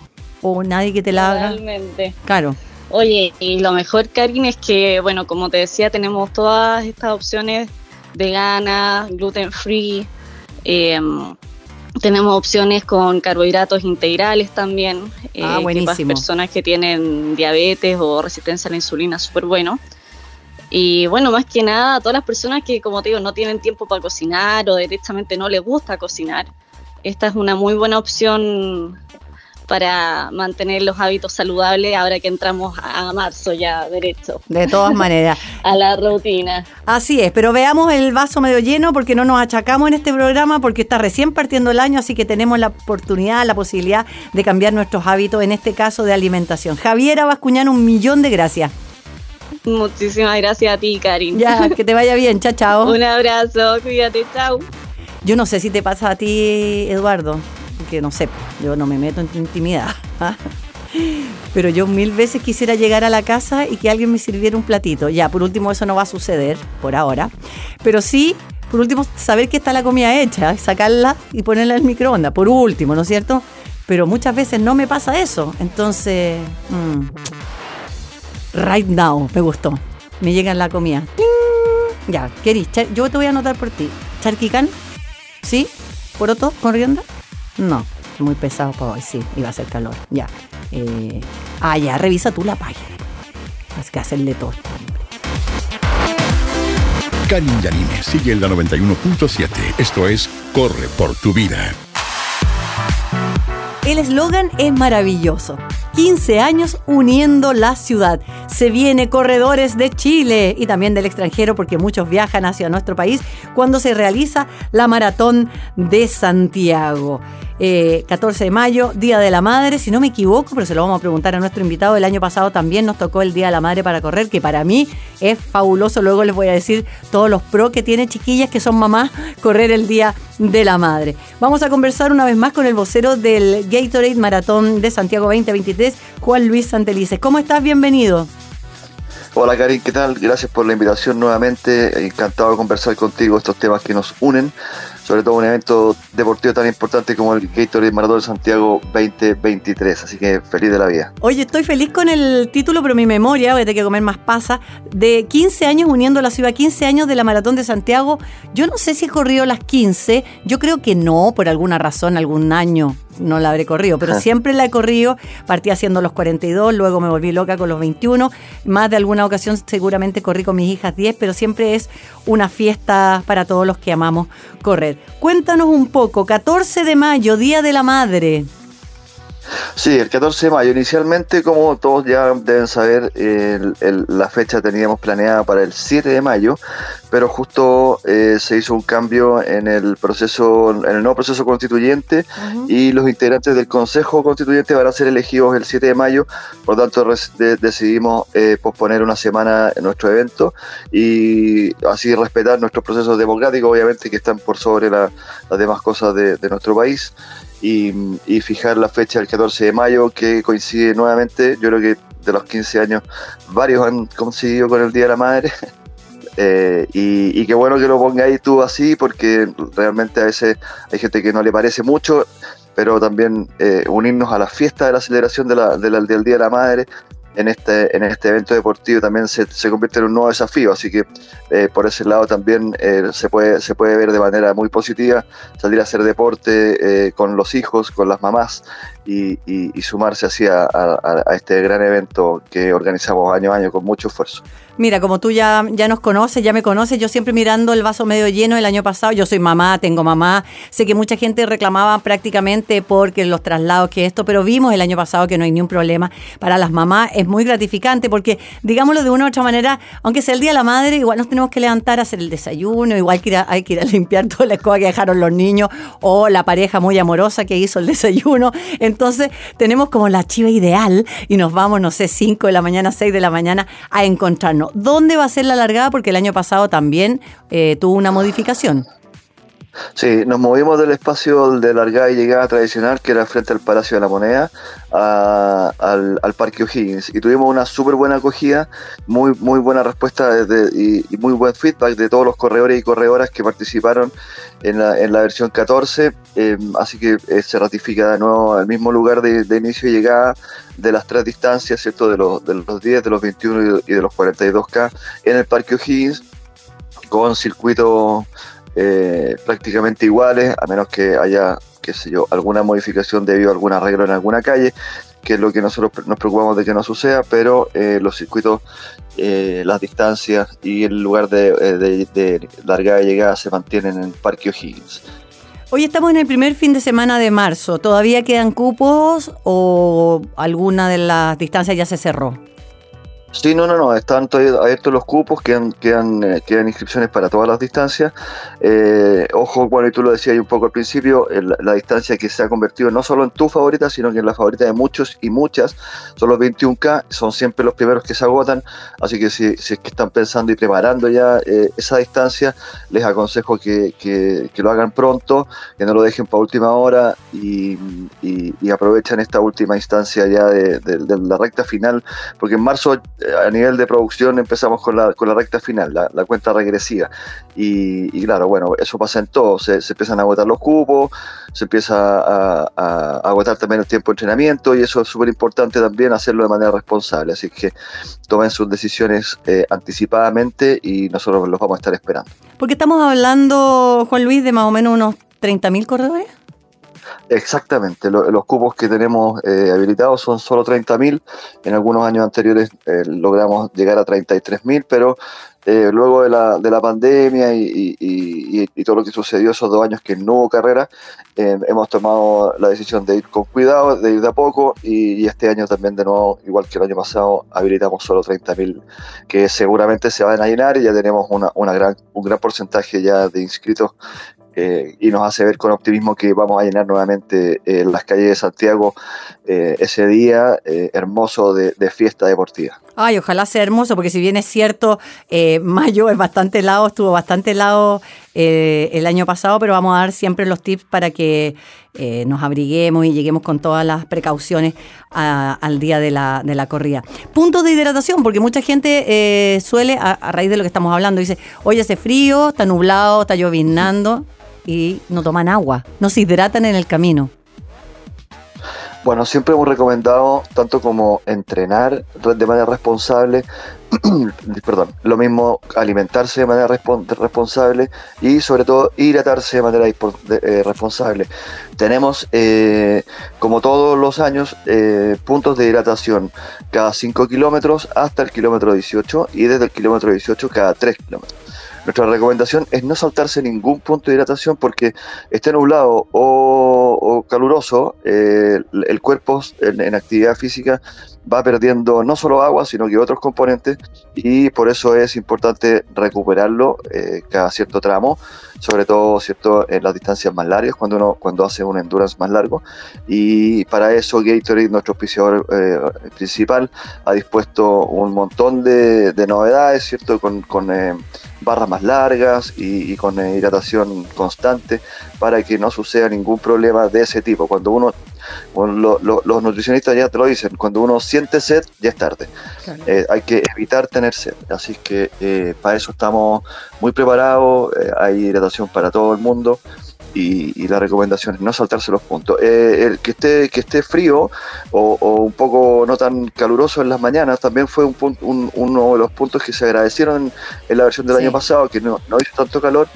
Speaker 1: o nadie que te la haga.
Speaker 4: Realmente.
Speaker 1: Claro.
Speaker 4: Oye, y lo mejor, Karin, es que, bueno, como te decía, tenemos todas estas opciones veganas, gluten free, eh, tenemos opciones con carbohidratos integrales también, eh,
Speaker 1: Ah,
Speaker 4: que para
Speaker 1: buenísimo.
Speaker 4: personas que tienen diabetes o resistencia a la insulina, súper bueno. Y bueno, más que nada, a todas las personas que, como te digo, no tienen tiempo para cocinar o directamente no les gusta cocinar, esta es una muy buena opción para mantener los hábitos saludables ahora que entramos a marzo ya derecho
Speaker 1: De todas maneras.
Speaker 4: a la rutina.
Speaker 1: Así es, pero veamos el vaso medio lleno porque no nos achacamos en este programa porque está recién partiendo el año, así que tenemos la oportunidad, la posibilidad de cambiar nuestros hábitos, en este caso de alimentación. Javiera Bascuñán, un millón de gracias.
Speaker 4: Muchísimas gracias a ti, Karin.
Speaker 1: Ya, que te vaya bien, chao, chao.
Speaker 4: Un abrazo, cuídate, chao.
Speaker 1: Yo no sé si te pasa a ti, Eduardo, que no sé, yo no me meto en tu intimidad. ¿ah? Pero yo mil veces quisiera llegar a la casa y que alguien me sirviera un platito. Ya, por último, eso no va a suceder por ahora. Pero sí, por último, saber que está la comida hecha, sacarla y ponerla en el microondas. Por último, ¿no es cierto? Pero muchas veces no me pasa eso. Entonces, mm, right now, me gustó. Me llega la comida. Ya, char- yo te voy a anotar por ti. ¿Charquicán? ¿Sí? ¿Poroto? ¿Con rienda? No, muy pesado para hoy, sí, iba a hacer calor. Ya. Eh, ah, ya, revisa tú la página. Es que hacerle todo.
Speaker 2: Karin Yanine sigue en la 91.7. Esto es Corre por tu vida.
Speaker 1: El eslogan es maravilloso. 15 años uniendo la ciudad. Se viene Corredores de Chile y también del extranjero porque muchos viajan hacia nuestro país cuando se realiza la Maratón de Santiago. Eh, 14 de mayo, Día de la Madre, si no me equivoco, pero se lo vamos a preguntar a nuestro invitado. El año pasado también nos tocó el Día de la Madre para correr, que para mí es fabuloso. Luego les voy a decir todos los pros que tiene chiquillas que son mamás correr el Día de la Madre. Vamos a conversar una vez más con el vocero del Gatorade Maratón de Santiago 2023, Juan Luis Santelices. ¿Cómo estás? Bienvenido.
Speaker 5: Hola Karin, ¿qué tal? Gracias por la invitación nuevamente. Encantado de conversar contigo estos temas que nos unen, sobre todo un evento deportivo tan importante como el Gatorade Maratón de Santiago 2023. Así que feliz de la vida.
Speaker 1: Oye, estoy feliz con el título, pero mi memoria, voy a tener que comer más pasa, de 15 años uniendo la ciudad, 15 años de la Maratón de Santiago. Yo no sé si he corrido las 15, yo creo que no, por alguna razón, algún año no la habré corrido, pero siempre la he corrido, partí haciendo los 42, luego me volví loca con los 21, más de alguna ocasión seguramente corrí con mis hijas 10, pero siempre es una fiesta para todos los que amamos correr. Cuéntanos un poco, 14 de mayo, Día de la Madre.
Speaker 5: Sí, el 14 de mayo. Inicialmente, como todos ya deben saber, la fecha teníamos planeada para el 7 de mayo, pero justo eh, se hizo un cambio en el proceso, en el nuevo proceso constituyente y los integrantes del Consejo Constituyente van a ser elegidos el 7 de mayo, por lo tanto decidimos eh, posponer una semana en nuestro evento y así respetar nuestros procesos democráticos, obviamente que están por sobre las demás cosas de, de nuestro país y, fijar la fecha del 14 de mayo que coincide nuevamente, yo creo que de los 15 años varios han coincidido con el Día de la Madre. Eh, y, qué bueno que lo pongáis tú así, porque realmente a veces hay gente que no le parece mucho, pero también eh, unirnos a la fiesta de la celebración del Día de la Madre en este, en este evento deportivo también se, se convierte en un nuevo desafío, así que eh, por ese lado también eh, se, puede, se puede ver de manera muy positiva salir a hacer deporte eh, con los hijos, con las mamás y, sumarse así a, este gran evento que organizamos año a año con mucho esfuerzo.
Speaker 1: Mira, como tú ya, ya nos conoces, ya me conoces, yo siempre mirando el vaso medio lleno el año pasado, yo soy mamá, tengo mamá, sé que mucha gente reclamaba prácticamente porque los traslados, que esto, pero vimos el año pasado que no hay ni un problema para las mamás, es muy gratificante porque, digámoslo de una u otra manera, aunque sea el Día de la Madre, igual nos tenemos que levantar a hacer el desayuno, igual que hay que ir a limpiar toda la escoba que dejaron los niños o la pareja muy amorosa que hizo el desayuno. Entonces tenemos como la chiva ideal y nos vamos, no sé, 5 de la mañana, 6 de la mañana a encontrarnos. ¿Dónde va a ser la largada? Porque el año pasado también eh, tuvo una modificación.
Speaker 5: Sí, nos movimos del espacio de largada y llegada tradicional, que era frente al Palacio de la Moneda, al, Parque O'Higgins. Y tuvimos una súper buena acogida, muy, muy buena respuesta y, muy buen feedback de todos los corredores y corredoras que participaron en la, en la versión 14. Em, así que eh, se ratifica de nuevo el mismo lugar de, inicio y llegada de las tres distancias, ¿cierto? De los, de los 10, de los 21 y de los 42K en el Parque O'Higgins, con circuito eh, prácticamente iguales, a menos que haya, qué sé yo, alguna modificación debido a algún arreglo en alguna calle, que es lo que nosotros nos preocupamos de que no suceda, pero eh, los circuitos, eh, las distancias y el lugar de, de, largada y llegada se mantienen en el Parque O'Higgins.
Speaker 1: Hoy estamos en el primer fin de semana de marzo. ¿Todavía quedan cupos o alguna de las distancias ya se cerró?
Speaker 5: Sí, no, no, no, están todavía abiertos los cupos, quedan, quedan, eh, quedan inscripciones para todas las distancias. Eh, ojo, bueno, y tú lo decías un poco al principio, la distancia que se ha convertido no solo en tu favorita, sino que en la favorita de muchos y muchas, son los 21K, son siempre los primeros que se agotan, así que si, es que están pensando y preparando ya eh, esa distancia, les aconsejo que, que, lo hagan pronto, que no lo dejen para última hora y, y, aprovechen esta última instancia ya de la recta final, porque en marzo a nivel de producción empezamos con la, con la recta final, la, cuenta regresiva. Y, claro, bueno, eso pasa en todo. Se, empiezan a agotar los cupos, se empieza a, agotar también el tiempo de entrenamiento y eso es súper importante también hacerlo de manera responsable. Así que tomen sus decisiones eh, anticipadamente y nosotros los vamos a estar esperando.
Speaker 1: Porque estamos hablando, Juan Luis, de más o menos unos 30.000 corredores.
Speaker 5: Exactamente, los cupos que tenemos eh, habilitados son solo 30.000, en algunos años anteriores eh, logramos llegar a 33.000, pero eh, luego de la, de la pandemia y, todo lo que sucedió esos dos años que no hubo carrera, hemos tomado la decisión de ir con cuidado, de ir de a poco y, este año también de nuevo, igual que el año pasado, habilitamos solo 30.000 que seguramente se van a llenar y ya tenemos una, una gran, un gran porcentaje ya de inscritos eh, y nos hace ver con optimismo que vamos a llenar nuevamente eh, las calles de Santiago eh, ese día hermoso de, fiesta deportiva.
Speaker 1: Ay, ojalá sea hermoso, porque si bien es cierto, mayo es bastante helado, estuvo bastante helado el año pasado, pero vamos a dar siempre los tips para que nos abriguemos y lleguemos con todas las precauciones al día de la, de la corrida. Puntos de hidratación, porque mucha gente suele, a, a, raíz de lo que estamos hablando, dice, oye, hace frío, está nublado, está lloviznando y no toman agua, no se hidratan en el camino.
Speaker 5: Bueno, siempre hemos recomendado, tanto como entrenar de manera responsable, perdón, lo mismo alimentarse de manera responsable y sobre todo hidratarse de manera eh, responsable. Tenemos, eh, como todos los años, eh, puntos de hidratación cada 5 kilómetros hasta el kilómetro 18 y desde el kilómetro 18 cada 3 kilómetros. Nuestra recomendación es no saltarse ningún punto de hidratación porque esté nublado o, caluroso, eh, el cuerpo en, actividad física va perdiendo no solo agua, sino que otros componentes y por eso es importante recuperarlo eh, cada cierto tramo, sobre todo cierto en las distancias más largas, cuando uno cuando hace un endurance más largo. Y para eso Gatorade, nuestro auspiciador eh, principal, ha dispuesto un montón de, novedades, ¿cierto? Con, eh, barras más largas y, con hidratación constante para que no suceda ningún problema de ese tipo. Cuando uno los nutricionistas ya te lo dicen, cuando uno siente sed, ya es tarde. Eh, hay que evitar tener sed. Así que eh, para eso estamos muy preparados, eh, hay hidratación para todo el mundo. Y, la recomendación es no saltarse los puntos. el que esté que esté frío o, un poco no tan caluroso en las mañanas también fue un, uno de los puntos que se agradecieron en la versión del año pasado, que no, no hizo tanto calor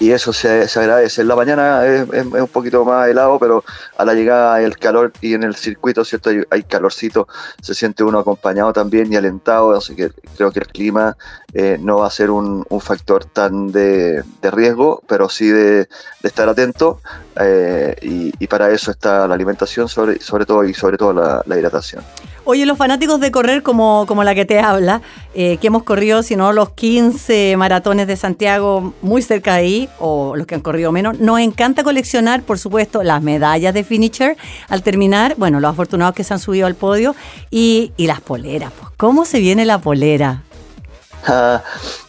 Speaker 5: y eso se, se, agradece. En la mañana es, un poquito más helado, pero a la llegada el calor y en el circuito, ¿cierto? Hay, calorcito, se siente uno acompañado también y alentado, así que creo que el clima eh, no va a ser un, factor tan de, riesgo, pero sí de, estar atento eh, y, para eso está la alimentación sobre, sobre todo y sobre todo la hidratación.
Speaker 1: Oye, los fanáticos de correr como, como la que te habla, eh, que hemos corrido, si no, los 15 maratones de Santiago muy cerca de ahí, o los que han corrido menos, nos encanta coleccionar, por supuesto, las medallas de finisher al terminar, bueno, los afortunados que se han subido al podio, y, las poleras. Pues, ¿Cómo se viene la polera?
Speaker 5: Ah,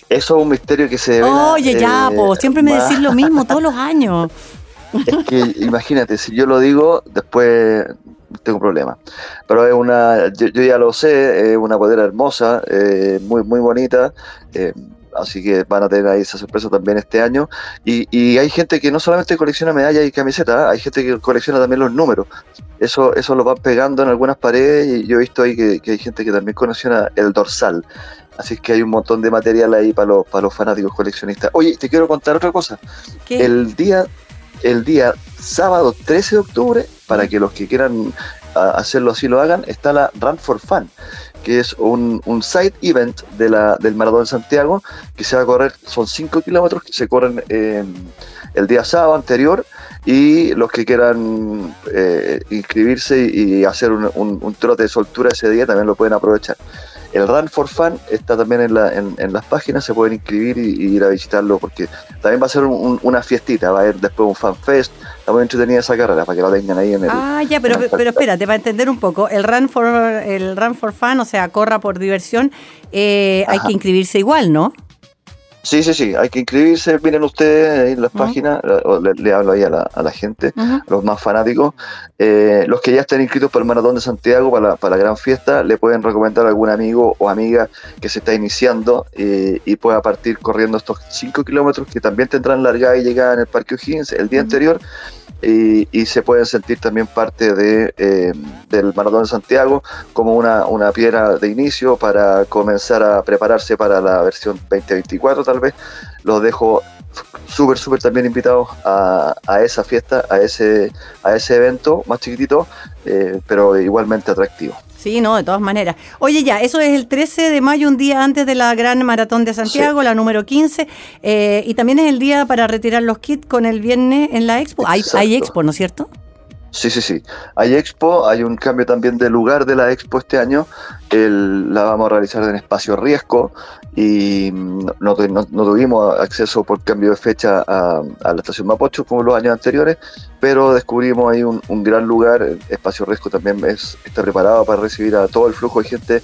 Speaker 5: eso es un misterio que se...
Speaker 1: Oye, ya, pues, siempre me decís lo mismo todos los años.
Speaker 5: Es que imagínate, si yo lo digo, después tengo problema. Pero es una, yo, ya lo sé, es una polera hermosa, eh, muy, muy bonita. Eh, así que van a tener ahí esa sorpresa también este año. Y, y hay gente que no solamente colecciona medallas y camisetas, hay gente que colecciona también los números. Eso, eso lo van pegando en algunas paredes y yo he visto ahí que, hay gente que también colecciona el dorsal. Así que hay un montón de material ahí para los, para los fanáticos coleccionistas. Oye, te quiero contar otra cosa. El día el día sábado 13 de octubre, para que los que quieran hacerlo así lo hagan, está la Run for Fun, que es un, side event de la, del Maratón de Santiago, que se va a correr, son 5 kilómetros que se corren el día sábado anterior, y los que quieran eh, inscribirse y, hacer un, un trote de soltura ese día también lo pueden aprovechar. El Run for Fun está también en, la, en, las páginas, se pueden inscribir y, ir a visitarlo porque también va a ser una fiestita, va a haber después un fan fest, está muy entretenida esa carrera para que la tengan ahí en el...
Speaker 1: Ah, ya, pero, pero espérate, para entender un poco, el Run for, el run for Fun, o sea, corra por diversión, eh, hay que inscribirse igual, ¿no?
Speaker 5: Sí, sí, sí, hay que inscribirse, miren ustedes en las páginas, le, hablo ahí a la, gente, los más fanáticos. Eh, los que ya estén inscritos para el Maratón de Santiago, para la, gran fiesta, le pueden recomendar a algún amigo o amiga que se está iniciando eh, y pueda partir corriendo estos 5 kilómetros que también tendrán largada y llegada en el Parque O'Higgins el día anterior y, se pueden sentir también parte de, eh, del Maratón de Santiago como una, una piedra de inicio para comenzar a prepararse para la versión 2024 tal vez. Los dejo súper, súper también invitados a, a, esa fiesta, a ese, a ese evento más chiquitito, eh, pero igualmente atractivo.
Speaker 1: Sí, no, de todas maneras. Oye, ya, eso es el 13 de mayo, un día antes de la gran maratón de Santiago, la número 15, eh, y también es el día para retirar los kits con el viernes en la expo. Hay, hay expo, ¿no es cierto?
Speaker 5: Sí, sí, sí. Hay expo, hay un cambio también de lugar de la expo este año. El, la vamos a realizar en espacio riesgo y no, tuvimos acceso por cambio de fecha a, la estación Mapocho como los años anteriores, pero descubrimos ahí un, gran lugar. Espacio riesgo también es, está preparado para recibir a todo el flujo de gente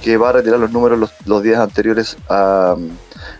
Speaker 5: que va a retirar los números los, días anteriores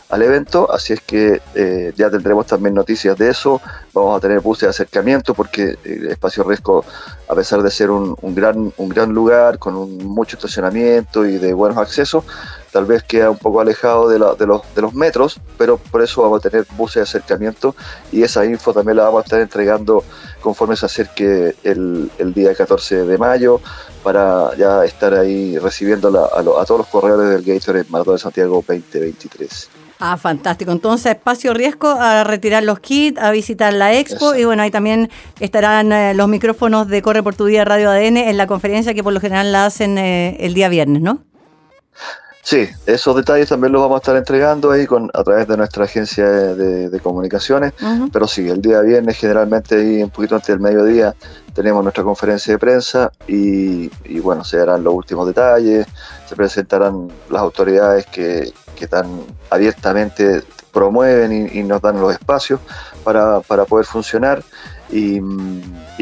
Speaker 5: al evento, así es que eh, ya tendremos también noticias de eso, vamos a tener buses de acercamiento porque el eh, Espacio Riesgo, a pesar de ser un, gran, un gran lugar con mucho estacionamiento y de buenos accesos, tal vez queda un poco alejado de, de, los, de los metros, pero por eso vamos a tener buses de acercamiento y esa info también la vamos a estar entregando conforme se acerque el, el día 14 de mayo para ya estar ahí recibiendo a, todos los corredores del Gatorade Maratón de Santiago 2023.
Speaker 1: Ah, fantástico. Entonces, espacio riesgo a retirar los kits, a visitar la expo y bueno, ahí también estarán eh, los micrófonos de Corre por tu Día Radio ADN en la conferencia que por lo general la hacen eh, el día viernes, ¿no?
Speaker 5: Sí, esos detalles también los vamos a estar entregando ahí con, a través de nuestra agencia de, comunicaciones, pero sí, el día viernes generalmente ahí un poquito antes del mediodía tenemos nuestra conferencia de prensa y, bueno, se darán los últimos detalles, se presentarán las autoridades que, que tan abiertamente promueven y, nos dan los espacios para, para poder funcionar y,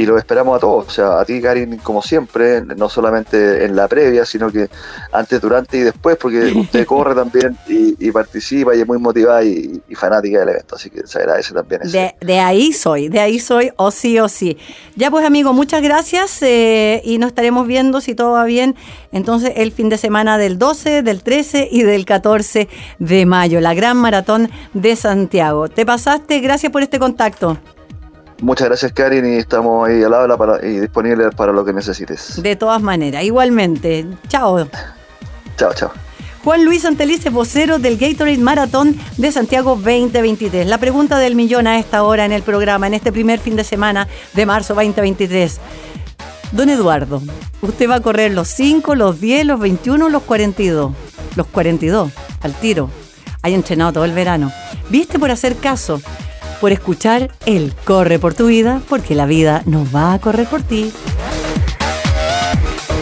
Speaker 5: lo esperamos a todos, o sea, a ti Karin como siempre, no solamente en la previa, sino que antes, durante y después, porque usted corre también y, participa y es muy motivada y, fanática del evento, así que se agradece también eso.
Speaker 1: De, ahí soy, de ahí soy, o sí o sí. Ya pues amigo, muchas gracias eh, y nos estaremos viendo si todo va bien, entonces el fin de semana del 12, del 13 y del 14 de mayo, la gran maratón de Santiago. Te pasaste, gracias por este contacto.
Speaker 5: Muchas gracias, Karin, y estamos ahí al habla para, y disponibles para lo que necesites.
Speaker 1: De todas maneras, igualmente. Chao.
Speaker 5: Chao, chao.
Speaker 1: Juan Luis Antelice, vocero del Gatorade Maratón de Santiago 2023. La pregunta del millón a esta hora en el programa, en este primer fin de semana de marzo 2023. Don Eduardo, usted va a correr los 5, los 10, los 21, los 42. Los 42, al tiro. Hay entrenado todo el verano. ¿Viste por hacer caso? Por escuchar el Corre por tu vida, porque la vida no va a correr por ti.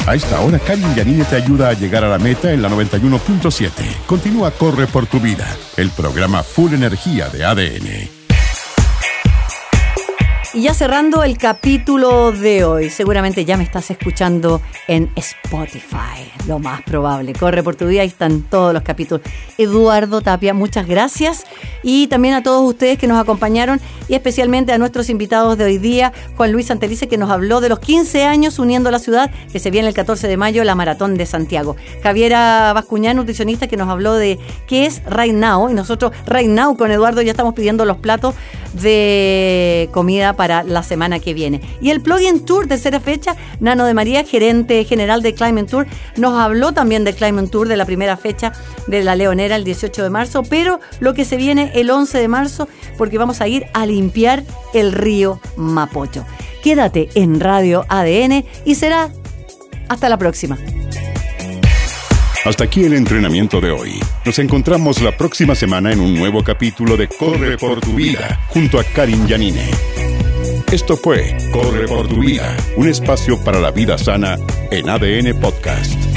Speaker 2: A esta hora, Karin Yanine te ayuda a llegar a la meta en la 91.7. Continúa Corre por tu vida, el programa Full Energía de ADN.
Speaker 1: Ya cerrando el capítulo de hoy, seguramente ya me estás escuchando en Spotify, lo más probable. Corre por tu vida, ahí están todos los capítulos. Eduardo Tapia, muchas gracias. Y también a todos ustedes que nos acompañaron y especialmente a nuestros invitados de hoy día, Juan Luis Santelice, que nos habló de los 15 años uniendo la ciudad, que se viene el 14 de mayo, la Maratón de Santiago. Javiera Bascuñán, nutricionista, que nos habló de qué es Right Now. Y nosotros, Right Now, con Eduardo ya estamos pidiendo los platos de comida para la semana que viene. Y el plugin tour, tercera fecha, Nano de María, gerente general de Climate Tour, nos habló también del Climate Tour de la primera fecha de la Leonera el 18 de marzo, pero lo que se viene el 11 de marzo, porque vamos a ir a limpiar el río Mapocho. Quédate en Radio ADN y será hasta la próxima.
Speaker 2: Hasta aquí el entrenamiento de hoy. Nos encontramos la próxima semana en un nuevo capítulo de Corre por tu vida junto a Karin Yanine. Esto fue Corre por tu vida, un espacio para la vida sana en ADN Podcast.